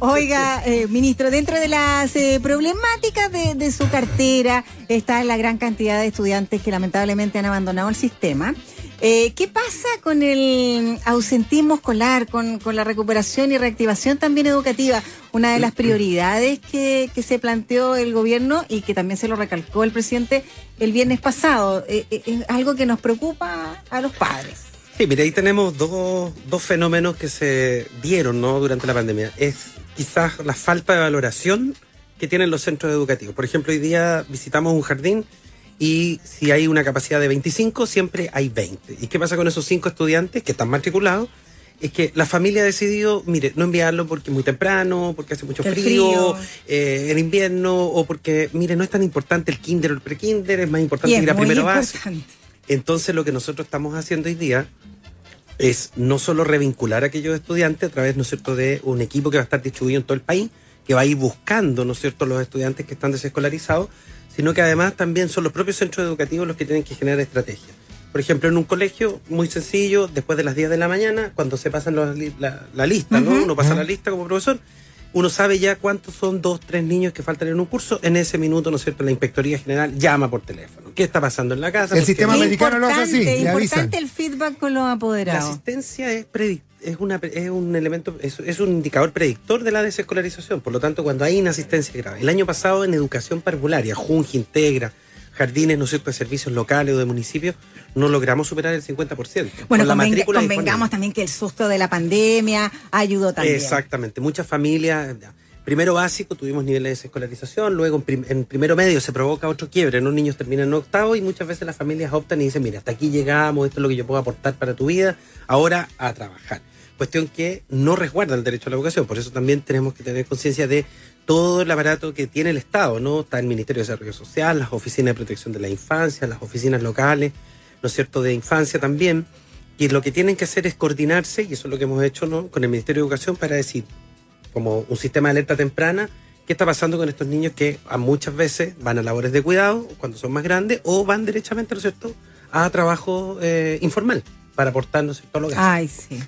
Oiga, eh, ministro, dentro de las eh, problemáticas de, su cartera está la gran cantidad de estudiantes que lamentablemente han abandonado el sistema. Eh, ¿Qué pasa con el ausentismo escolar, con, la recuperación y reactivación también educativa? Una de las prioridades que, que, se planteó el gobierno y que también se lo recalcó el presidente el viernes pasado. es algo que nos preocupa a los padres. Sí, mira, ahí tenemos dos, dos fenómenos que se dieron ¿no? durante la pandemia. Es quizás la falta de valoración que tienen los centros educativos. Por ejemplo, hoy día visitamos un jardín y si hay una capacidad de 25, siempre hay 20. ¿Y qué pasa con esos cinco estudiantes que están matriculados? Es que la familia ha decidido, mire, no enviarlo porque es muy temprano, porque hace mucho frío, eh, en invierno, o porque, mire, no es tan importante el kinder o el pre-kinder, es más importante ir a primero base. Entonces, lo que nosotros estamos haciendo hoy día es no solo revincular a aquellos estudiantes a través, ¿no es cierto?, de un equipo que va a estar distribuido en todo el país, que va a ir buscando, ¿no es cierto?, los estudiantes que están desescolarizados, sino que además también son los propios centros educativos los que tienen que generar estrategias. Por ejemplo, en un colegio muy sencillo, después de las 10 de la mañana, cuando se pasan la, lista, ¿no? Uno pasa la lista como profesor, uno sabe ya cuántos son dos, tres niños que faltan en un curso. En ese minuto, ¿no es cierto? La Inspectoría General llama por teléfono. ¿Qué está pasando en la casa? El sistema americano lo hace así. Es importante el feedback con los apoderados. La asistencia es es, una, es un elemento, es, es, un indicador predictor de la desescolarización. Por lo tanto, cuando hay inasistencia grave. El año pasado en educación parvularia, Junge integra, jardines, ¿no es cierto?, de servicios locales o de municipios, no logramos superar el 50%. Bueno, la convengamos también que el susto de la pandemia ayudó también. Exactamente, muchas familias... Primero básico tuvimos niveles de escolarización, luego en, primero medio se provoca otro quiebre, ¿no? Niños terminan en octavo y muchas veces las familias optan y dicen, mira, hasta aquí llegamos, esto es lo que yo puedo aportar para tu vida, ahora a trabajar. Cuestión que no resguarda el derecho a la educación, por eso también tenemos que tener conciencia de todo el aparato que tiene el Estado, ¿no? Está el Ministerio de Desarrollo Social, las oficinas de protección de la infancia, las oficinas locales, ¿no es cierto?, de infancia también. Y lo que tienen que hacer es coordinarse, y eso es lo que hemos hecho, ¿no?, con el Ministerio de Educación para decir, como un sistema de alerta temprana, qué está pasando con estos niños que a muchas veces van a labores de cuidado cuando son más grandes o van derechamente, ¿no es cierto?, a trabajo eh, informal para aportar, ¿no es cierto?, a Ay, sí.